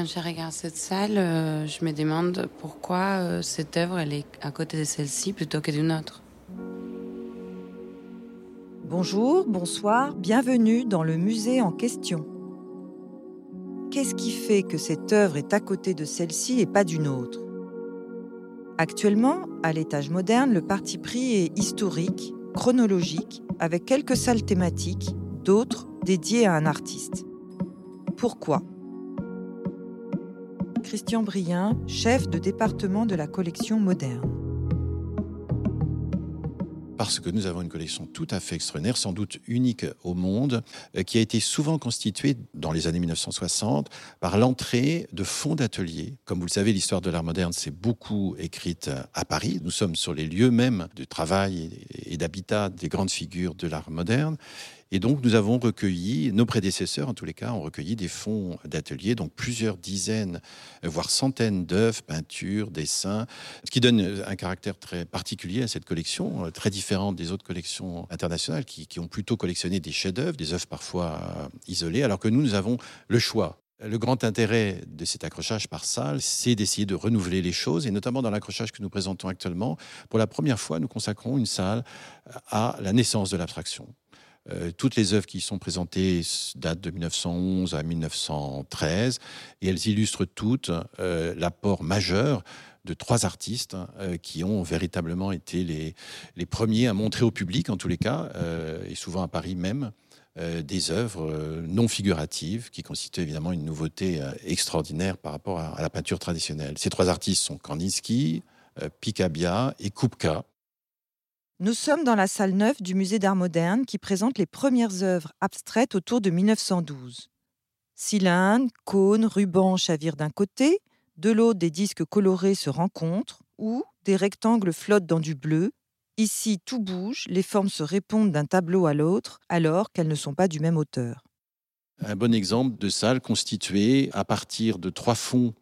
Quand je regarde cette salle, euh, je me demande pourquoi euh, cette œuvre est à côté de celle-ci plutôt que d'une autre. Bonjour, bonsoir, bienvenue dans le musée en question. Qu'est-ce qui fait que cette œuvre est à côté de celle-ci et pas d'une autre? Actuellement, à l'étage moderne, le parti pris est historique, chronologique, avec quelques salles thématiques, d'autres dédiées à un artiste. Pourquoi? Christian Brien, chef de département de la collection moderne parce que nous avons une collection tout à fait extraordinaire, sans doute unique au monde, euh, qui a été souvent constituée dans les années 1960 par l'entrée de fonds d'ateliers. Comme vous le savez, l'histoire de l'art moderne s'est beaucoup écrite à Paris. Nous sommes sur les lieux mêmes de travail et d'habitat des grandes figures de l'art moderne. Et donc, nous avons recueilli, nos prédécesseurs en tous les cas, ont recueilli des fonds d'ateliers, donc plusieurs dizaines, voire centaines d'œuvres, peintures, dessins, ce qui donne un caractère très particulier à cette collection, euh, très différente des autres collections internationales qui, ont plutôt collectionné des chefs-d'œuvre, des œuvres parfois euh, isolées, alors que nous, nous avons le choix. Le grand intérêt de cet accrochage par salle, c'est d'essayer de renouveler les choses, et notamment dans l'accrochage que nous présentons actuellement. Pour la première fois, nous consacrons une salle à la naissance de l'abstraction. Euh, toutes les œuvres qui sont présentées datent de 1911 à 1913 et elles illustrent toutes euh, l'apport majeur de trois artistes euh, qui ont véritablement été les, les, premiers à montrer au public, en tous les cas, et souvent à Paris même, des œuvres non figuratives qui constituent évidemment une nouveauté extraordinaire par rapport à, à, la peinture traditionnelle. Ces trois artistes sont Kandinsky, Picabia et Kupka. Nous sommes dans la salle neuve du musée d'art moderne qui présente les premières œuvres abstraites autour de 1912. Cylindres, cônes, rubans chavirent d'un côté, de l'autre des disques colorés se rencontrent, ou des rectangles flottent dans du bleu. Ici, tout bouge, les formes se répondent d'un tableau à l'autre, alors qu'elles ne sont pas du même auteur. Un bon exemple de salle constituée à partir de trois fonds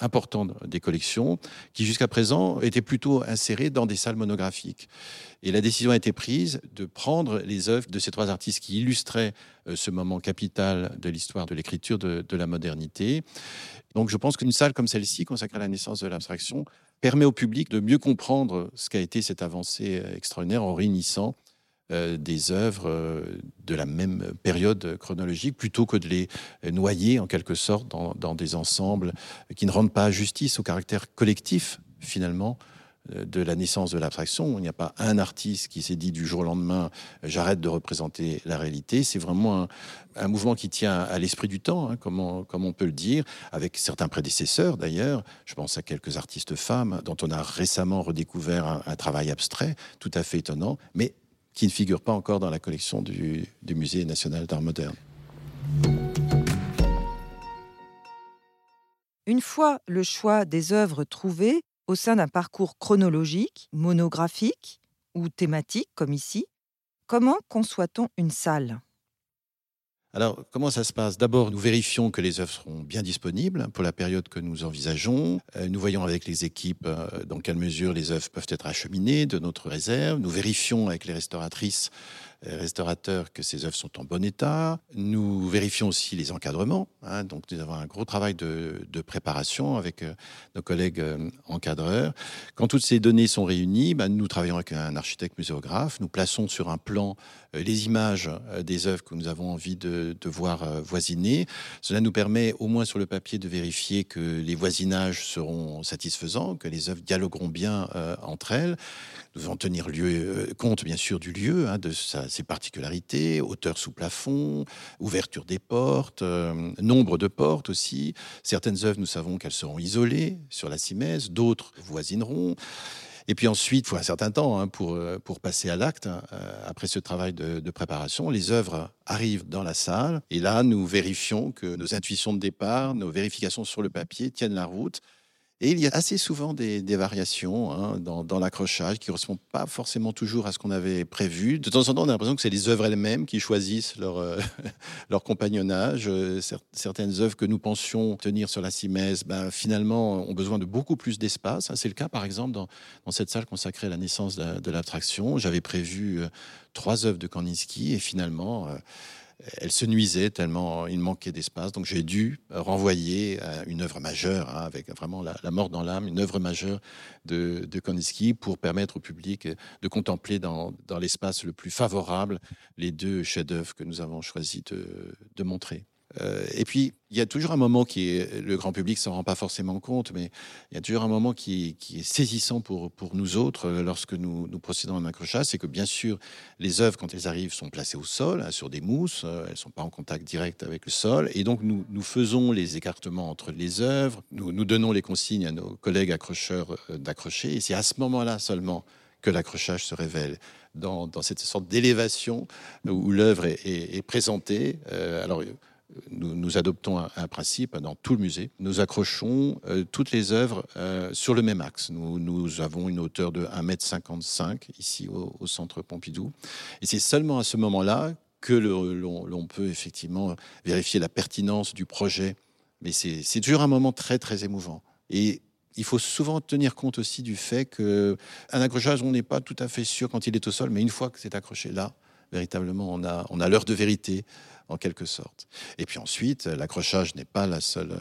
important des collections, qui jusqu'à présent étaient plutôt insérées dans des salles monographiques. Et la décision a été prise de prendre les œuvres de ces trois artistes qui illustraient euh, ce moment capital de l'histoire de l'écriture de, de, la modernité. Donc je pense qu'une salle comme celle-ci, consacrée à la naissance de l'abstraction, permet au public de mieux comprendre ce qu'a été cette avancée euh, extraordinaire en réunissant euh, des œuvres euh, de la même période chronologique plutôt que de les noyer en quelque sorte dans, des ensembles qui ne rendent pas justice au caractère collectif finalement euh, de la naissance de l'abstraction. Il n'y a pas un artiste qui s'est dit du jour au lendemain j'arrête de représenter la réalité. C'est vraiment un, mouvement qui tient à l'esprit du temps, hein, comme, on, peut le dire, avec certains prédécesseurs d'ailleurs. Je pense à quelques artistes femmes dont on a récemment redécouvert un, un travail abstrait tout à fait étonnant, mais qui ne figure pas encore dans la collection du, Musée national d'art moderne. Une fois le choix des œuvres trouvées au sein d'un parcours chronologique, monographique ou thématique comme ici, comment conçoit-on une salle? Alors, comment ça se passe? D'abord, nous vérifions que les œuvres seront bien disponibles pour la période que nous envisageons. Euh, nous voyons avec les équipes euh, dans quelle mesure les œuvres peuvent être acheminées de notre réserve. Nous vérifions avec les restauratrices restaurateurs que ces œuvres sont en bon état. Nous vérifions aussi les encadrements. Hein. donc, nous avons un gros travail de, préparation avec euh, nos collègues euh, encadreurs. Quand toutes ces données sont réunies, ben, nous travaillons avec un architecte muséographe. Nous plaçons sur un plan les images des œuvres que nous avons envie de voir voisiner. Cela nous permet, au moins sur le papier, de vérifier que les voisinages seront satisfaisants, que les œuvres dialogueront bien entre elles. Nous devons tenir lieu, compte, bien sûr, du lieu, hein, de ses particularités, hauteur sous plafond, ouverture des portes, euh, nombre de portes aussi. Certaines œuvres, nous savons qu'elles seront isolées sur la simèse, d'autres voisineront. Et puis ensuite, il faut un certain temps hein, pour, euh, pour passer à l'acte. Hein. Euh, après ce travail de, préparation, les œuvres arrivent dans la salle et là, nous vérifions que nos intuitions de départ, nos vérifications sur le papier tiennent la route et il y a assez souvent des, variations hein, dans, l'accrochage qui ne correspondent pas forcément toujours à ce qu'on avait prévu. De temps en temps, on a l'impression que c'est les œuvres elles-mêmes qui choisissent leur, euh, compagnonnage. Euh, certaines œuvres que nous pensions tenir sur la simèse, ben, finalement, ont besoin de beaucoup plus d'espace. C'est le cas, par exemple, dans, cette salle consacrée à la naissance de, l'abstraction. J'avais prévu euh, trois œuvres de Kandinsky et finalement elle se nuisait tellement il manquait d'espace. Donc j'ai dû renvoyer une œuvre majeure, hein, avec vraiment la, mort dans l'âme, une œuvre majeure de, de pour permettre au public de contempler dans, l'espace le plus favorable les deux chefs-d'œuvre que nous avons choisi de montrer. Euh, et puis, il y a toujours un moment qui est, le grand public s'en rend pas forcément compte, mais il y a toujours un moment qui, est saisissant pour, nous autres euh, lorsque nous, procédons à un accrochage, c'est que bien sûr, les œuvres, quand elles arrivent, sont placées au sol, hein, sur des mousses, euh, elles ne sont pas en contact direct avec le sol, et donc nous, faisons les écartements entre les œuvres, nous, donnons les consignes à nos collègues accrocheurs d'accrocher, et c'est à ce moment-là seulement que l'accrochage se révèle. Dans, cette sorte d'élévation où l'œuvre est, présentée. alors, nous, adoptons un, principe dans tout le musée. Nous accrochons euh, toutes les œuvres euh, sur le même axe. Nous, avons une hauteur de 1,55 m ici au, centre Pompidou. Et c'est seulement à ce moment-là que l'on peut effectivement vérifier la pertinence du projet. Mais c'est toujours un moment très, très émouvant. Et il faut souvent tenir compte aussi du fait qu'un accrochage, on n'est pas tout à fait sûr quand il est au sol, mais une fois que c'est accroché là, véritablement, on a, l'heure de vérité en quelque sorte. Et puis ensuite, l'accrochage n'est pas la seule,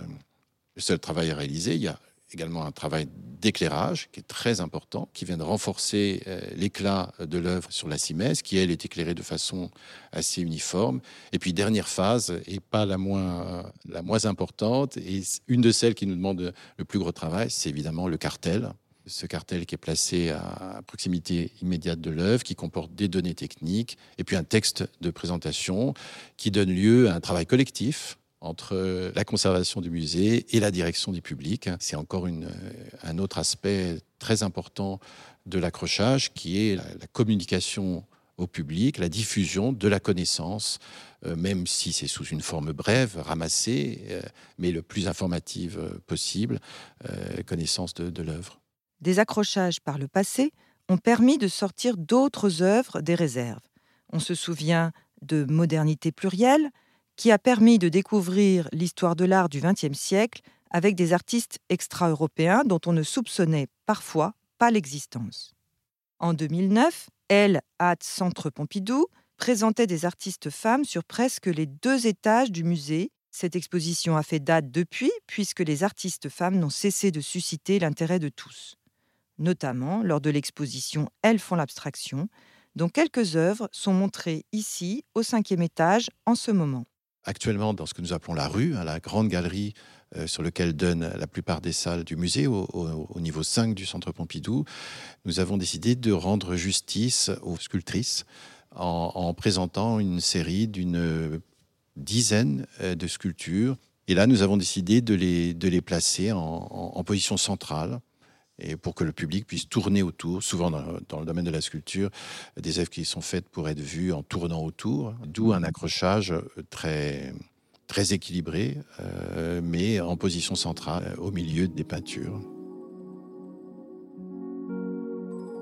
le seul travail à réaliser. Il y a également un travail d'éclairage qui est très important, qui vient de renforcer euh, l'éclat de l'œuvre sur la simèse, qui elle est éclairée de façon assez uniforme. Et puis dernière phase, et pas la moins, la moins importante, et une de celles qui nous demande le plus gros travail, c'est évidemment le cartel ce cartel qui est placé à proximité immédiate de l'œuvre, qui comporte des données techniques, et puis un texte de présentation qui donne lieu à un travail collectif entre la conservation du musée et la direction du public. C'est encore un autre aspect très important de l'accrochage, qui est la, communication au public, la diffusion de la connaissance, euh, même si c'est sous une forme brève, ramassée, euh, mais le plus informative possible, euh, connaissance de, de l'œuvre des accrochages par le passé ont permis de sortir d'autres œuvres des réserves. On se souvient de Modernité plurielle, qui a permis de découvrir l'histoire de l'art du XXe siècle avec des artistes extra-européens dont on ne soupçonnait parfois pas l'existence. En 2009, Elle, at Centre Pompidou, présentait des artistes femmes sur presque les deux étages du musée. Cette exposition a fait date depuis, puisque les artistes femmes n'ont cessé de susciter l'intérêt de tous notamment lors de l'exposition Elles font l'abstraction, dont quelques œuvres sont montrées ici, au cinquième étage, en ce moment. Actuellement, dans ce que nous appelons la rue, à la grande galerie euh, sur laquelle donnent la plupart des salles du musée, au, niveau 5 du Centre Pompidou, nous avons décidé de rendre justice aux sculptrices en, présentant une série d'une dizaine euh, de sculptures. Et là, nous avons décidé de les, de les placer en position centrale et pour que le public puisse tourner autour. Souvent, dans, le domaine de la sculpture, des œuvres qui sont faites pour être vues en tournant autour, d'où un accrochage très, très équilibré, euh, mais en position centrale, au milieu des peintures.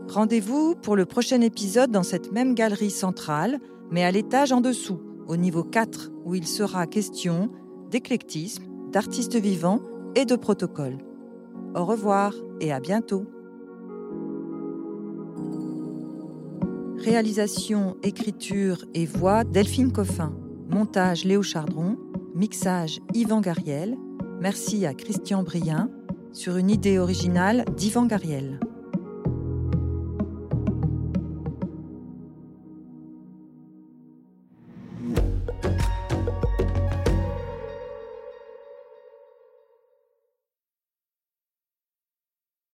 Rendez-vous pour le prochain épisode dans cette même galerie centrale, mais à l'étage en dessous, au niveau 4, où il sera question d'éclectisme, d'artistes vivants et de protocole. Au revoir et à bientôt. Réalisation, écriture et voix Delphine Coffin. Montage Léo Chardron. Mixage Yvan Gariel. Merci à Christian Brien sur une idée originale d'Yvan Gariel.